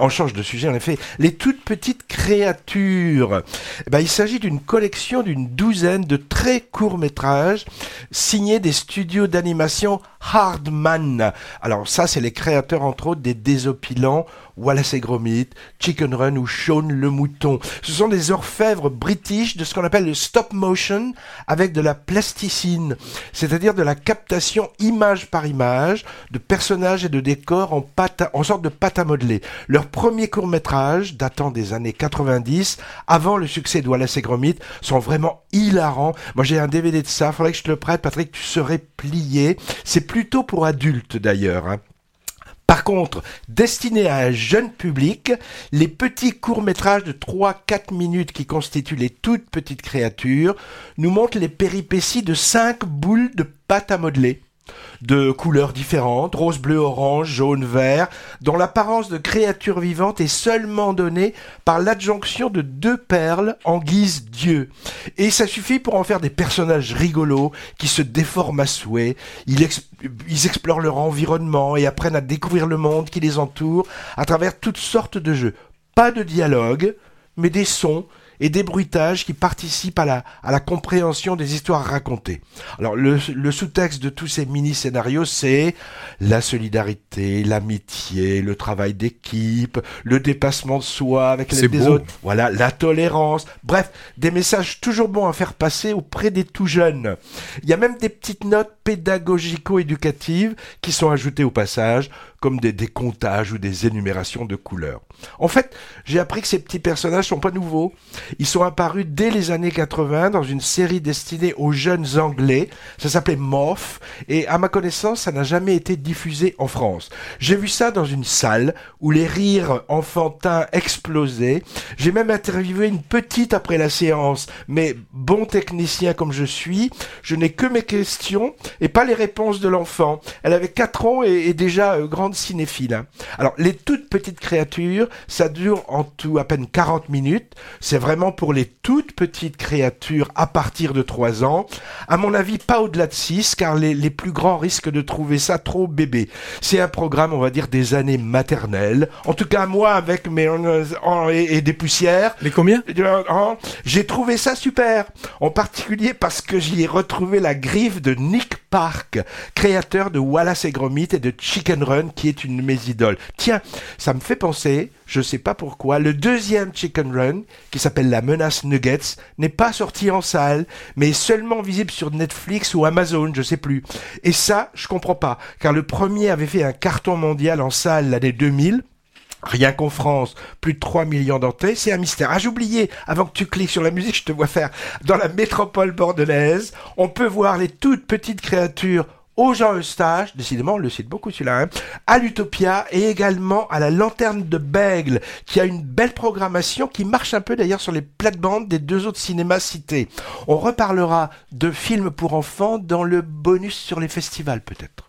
On change de sujet en effet. Les toutes petites créatures. Eh ben, il s'agit d'une collection d'une douzaine de très courts métrages signés des studios d'animation Hardman. Alors ça, c'est les créateurs entre autres des désopilants Wallace et Gromit, Chicken Run ou Shaun le Mouton. Ce sont des orfèvres british de ce qu'on appelle le stop motion avec de la plasticine, c'est-à-dire de la captation image par image de personnages et de décors en, pâte en sorte de pâte à modeler. Leur premier court métrage, datant des années 90, avant le succès de Wallace et Gromit, sont vraiment hilarants. Moi j'ai un DVD de ça, faudrait que je te le prête, Patrick, tu serais plié. C'est plutôt pour adultes d'ailleurs. Hein. Contre, destiné à un jeune public, les petits courts-métrages de 3-4 minutes qui constituent les toutes petites créatures nous montrent les péripéties de 5 boules de pâte à modeler de couleurs différentes, rose, bleu, orange, jaune, vert, dont l'apparence de créatures vivantes est seulement donnée par l'adjonction de deux perles en guise Dieu. Et ça suffit pour en faire des personnages rigolos qui se déforment à souhait. Ils, ils explorent leur environnement et apprennent à découvrir le monde qui les entoure à travers toutes sortes de jeux. Pas de dialogue, mais des sons et des bruitages qui participent à la, à la compréhension des histoires racontées. Alors le, le sous-texte de tous ces mini-scénarios, c'est la solidarité, l'amitié, le travail d'équipe, le dépassement de soi avec les des autres, voilà, la tolérance, bref, des messages toujours bons à faire passer auprès des tout jeunes. Il y a même des petites notes pédagogico-éducatives qui sont ajoutées au passage, comme des décomptages ou des énumérations de couleurs. En fait, j'ai appris que ces petits personnages sont pas nouveaux. Ils sont apparus dès les années 80 dans une série destinée aux jeunes anglais. Ça s'appelait Morph et à ma connaissance, ça n'a jamais été diffusé en France. J'ai vu ça dans une salle où les rires enfantins explosaient. J'ai même interviewé une petite après la séance, mais bon technicien comme je suis, je n'ai que mes questions et pas les réponses de l'enfant. Elle avait 4 ans et, déjà euh, grande cinéphile. Hein. Alors, les toutes petites créatures, ça dure en tout à peine 40 minutes. C'est vraiment pour les toutes petites créatures à partir de 3 ans. À mon avis, pas au-delà de 6, car les, les plus grands risquent de trouver ça trop bébé. C'est un programme, on va dire, des années maternelles. En tout cas, moi, avec mes... et, et des poussières... Mais combien? Hein, J'ai trouvé ça super. En particulier parce que j'y ai retrouvé la griffe de Nick Park, créateur de Wallace et Gromit et de Chicken Run, qui est une de mes idoles. Tiens, ça me fait penser, je sais pas pourquoi, le deuxième Chicken Run, qui s'appelle La Menace Nuggets, n'est pas sorti en salle, mais est seulement visible sur Netflix ou Amazon, je sais plus. Et ça, je comprends pas, car le premier avait fait un carton mondial en salle l'année 2000, Rien qu'en France, plus de 3 millions d'entrées, c'est un mystère. Ah, oublié, avant que tu cliques sur la musique, je te vois faire. Dans la métropole bordelaise, on peut voir les toutes petites créatures au Jean Eustache, décidément on le cite beaucoup celui-là, hein, à l'Utopia et également à la Lanterne de Bègle, qui a une belle programmation qui marche un peu d'ailleurs sur les plates-bandes des deux autres cinémas cités. On reparlera de films pour enfants dans le bonus sur les festivals peut-être.